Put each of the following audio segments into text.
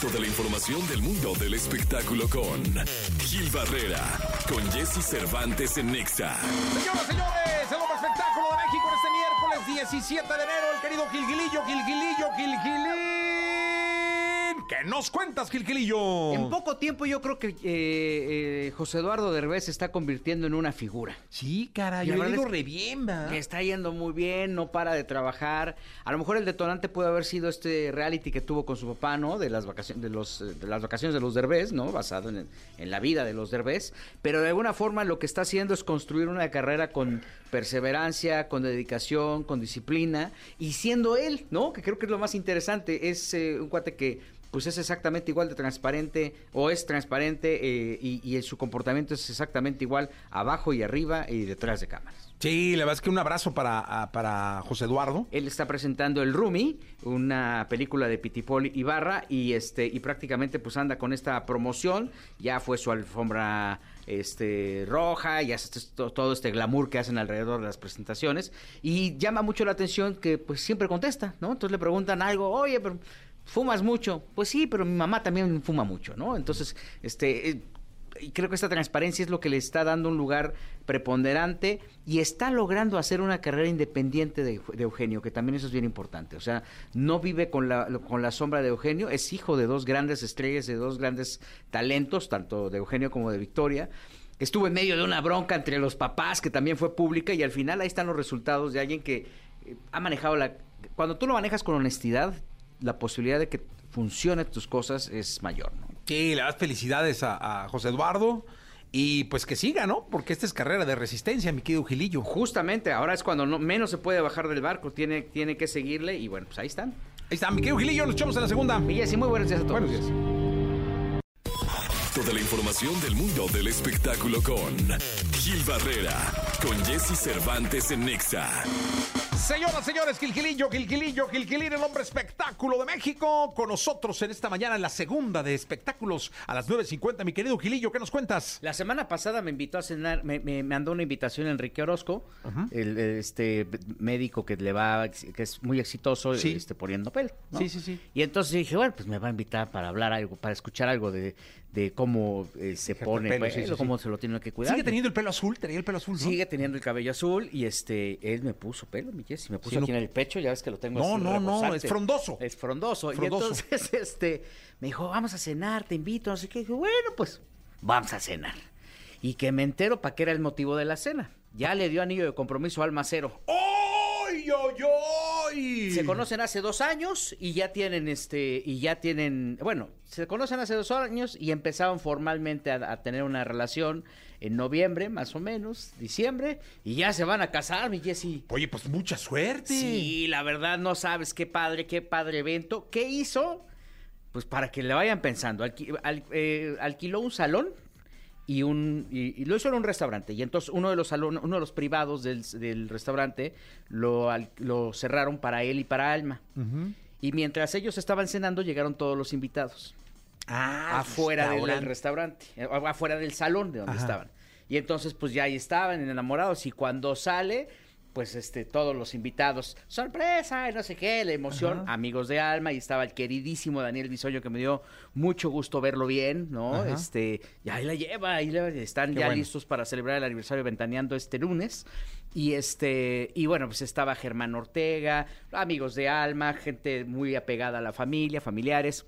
Toda la información del mundo del espectáculo con Gil Barrera, con Jesse Cervantes en Nexa. Señoras, señores, el hombre espectáculo de México este miércoles 17 de enero, el querido Gilgilillo, Gilgilillo, Gilgilín. ¿Qué nos cuentas, Gilgilillo? En poco tiempo yo creo que eh, eh, José Eduardo Derbez se está convirtiendo en una figura. Sí, caray, yo le verdad digo re bien, ¿va? Le está yendo muy bien, no para de trabajar. A lo mejor el detonante puede haber sido este reality que tuvo con su papá, ¿no? De las vacaciones de los eh, de las vacaciones de los Derbez, ¿no? Basado en, en la vida de los Derbez, pero de alguna forma lo que está haciendo es construir una carrera con perseverancia, con dedicación, con disciplina y siendo él, ¿no? Que creo que es lo más interesante, es eh, un cuate que pues es exactamente igual de transparente o es transparente eh, y, y su comportamiento es exactamente igual abajo y arriba y detrás de cámaras. Sí, la verdad es que un abrazo para, a- para José Eduardo. Él está presentando El Rumi, una película de Pitipol Ibarra y este y prácticamente pues anda con esta promoción, ya fue su alfombra este roja, to- todo este glamour que hacen alrededor de las presentaciones y llama mucho la atención que pues siempre contesta, ¿no? Entonces le preguntan algo, "Oye, pero fumas mucho." Pues sí, pero mi mamá también fuma mucho, ¿no? Entonces, este eh, creo que esta transparencia es lo que le está dando un lugar preponderante y está logrando hacer una carrera independiente de, de Eugenio, que también eso es bien importante. O sea, no vive con la, con la sombra de Eugenio, es hijo de dos grandes estrellas, de dos grandes talentos, tanto de Eugenio como de Victoria. Estuvo en medio de una bronca entre los papás, que también fue pública, y al final ahí están los resultados de alguien que eh, ha manejado la... Cuando tú lo manejas con honestidad, la posibilidad de que funcionen tus cosas es mayor, ¿no? Sí, le das felicidades a, a José Eduardo. Y pues que siga, ¿no? Porque esta es carrera de resistencia, mi querido Gilillo. Justamente, ahora es cuando no, menos se puede bajar del barco, tiene, tiene que seguirle y bueno, pues ahí están. Ahí está, mi querido Gilillo, nos echamos en la segunda. Y Jessy, muy buenos días a todos. Buenos días. Toda la información del mundo del espectáculo con Gil Barrera, con Jesse Cervantes en Nexa. Señoras, señores, Gilgilillo, Gilgilillo, Gilgilín, el hombre espectáculo de México, con nosotros en esta mañana en la segunda de espectáculos a las 9.50. Mi querido Gilillo, ¿qué nos cuentas? La semana pasada me invitó a cenar, me, me mandó una invitación Enrique Orozco, el, el, este médico que le va, que es muy exitoso, Sí. este, poniendo pelo. ¿no? Sí, sí, sí. Y entonces dije, bueno, pues me va a invitar para hablar algo, para escuchar algo de, de cómo eh, se pone pelo, pelo, sí, sí, sí. cómo se lo tiene que cuidar. Sigue teniendo el pelo azul, tenía el pelo azul, ¿no? Sigue teniendo el cabello azul y este él me puso pelo, mi Jessy, me puso no- aquí en el pecho, ya ves que lo tengo No, así no, no, es frondoso. Es frondoso. Frondoso. Y entonces este me dijo, "Vamos a cenar, te invito", no sé qué. Y dije, "Bueno, pues vamos a cenar." Y que me entero para qué era el motivo de la cena. Ya le dio anillo de compromiso al macero. ¡Ay, ay, Se conocen hace dos años y ya tienen este y ya tienen bueno se conocen hace dos años y empezaron formalmente a, a tener una relación en noviembre más o menos diciembre y ya se van a casar mi Jessy. Oye, pues mucha suerte. sí la verdad no sabes qué padre qué padre evento. Qué hizo pues para que le vayan pensando. Alqui- al- eh, alquiló un salón y un y, y lo hizo en un restaurante. Y entonces uno de los salones uno de los privados del, del restaurante lo, al- lo cerraron para él y para Alma. Y mientras ellos estaban cenando llegaron todos los invitados. Ah, afuera del, restaurante. eh, afuera del salón de donde Ajá. estaban. Y entonces pues ya ahí estaban enamorados. Y cuando sale pues este todos los invitados sorpresa y no sé qué la emoción Ajá. amigos de alma y estaba el queridísimo Daniel Bisoño que me dio mucho gusto verlo bien no Ajá. este y ahí la lleva ahí la- están Qué ya bueno. listos para celebrar el aniversario ventaneando este lunes y este y bueno pues estaba Germán Ortega amigos de alma gente muy apegada a la familia familiares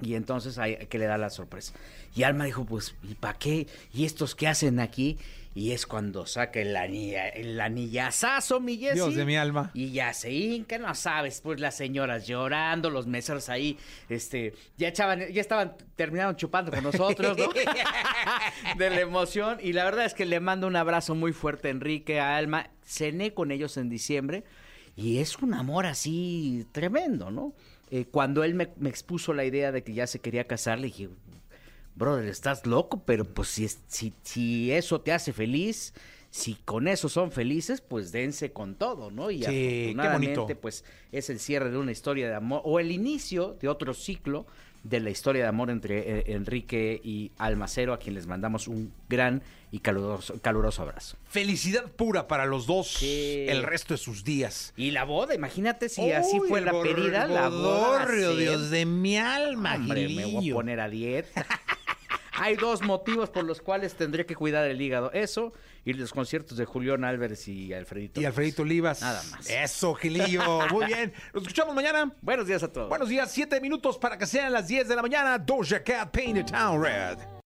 y entonces hay que le da la sorpresa. Y Alma dijo, pues, ¿y para qué? ¿Y estos qué hacen aquí? Y es cuando saca el, anilla, el anillazazo, mi Jessy. Dios de mi alma. Y ya se hinca, no sabes, pues las señoras llorando, los meseros ahí, este, ya echaban, ya estaban, terminaron chupando con nosotros, ¿no? de la emoción. Y la verdad es que le mando un abrazo muy fuerte a Enrique, a Alma. Cené con ellos en diciembre y es un amor así tremendo, ¿no? Eh, cuando él me, me expuso la idea de que ya se quería casar, le dije, brother, estás loco, pero pues si, si, si eso te hace feliz, si con eso son felices, pues dense con todo, ¿no? Y Sí, qué afortunadamente, pues es el cierre de una historia de amor o el inicio de otro ciclo de la historia de amor entre eh, Enrique y Almacero, a quien les mandamos un gran y caluroso, caluroso abrazo. Felicidad pura para los dos el resto de sus días. Y la boda, imagínate si así fue la pedida, la boda. Dios de mi alma, Hombre, me voy a poner a dieta. Hay dos motivos por los cuales tendré que cuidar el hígado. Eso y los conciertos de Julián Álvarez y Alfredito. Y Alfredito Olivas. Nada más. Eso, Gilillo. Muy bien. Nos escuchamos mañana. Buenos días a todos. Buenos días, siete minutos para que sean las 10 de la mañana. Doja Cat Paint the Town Red.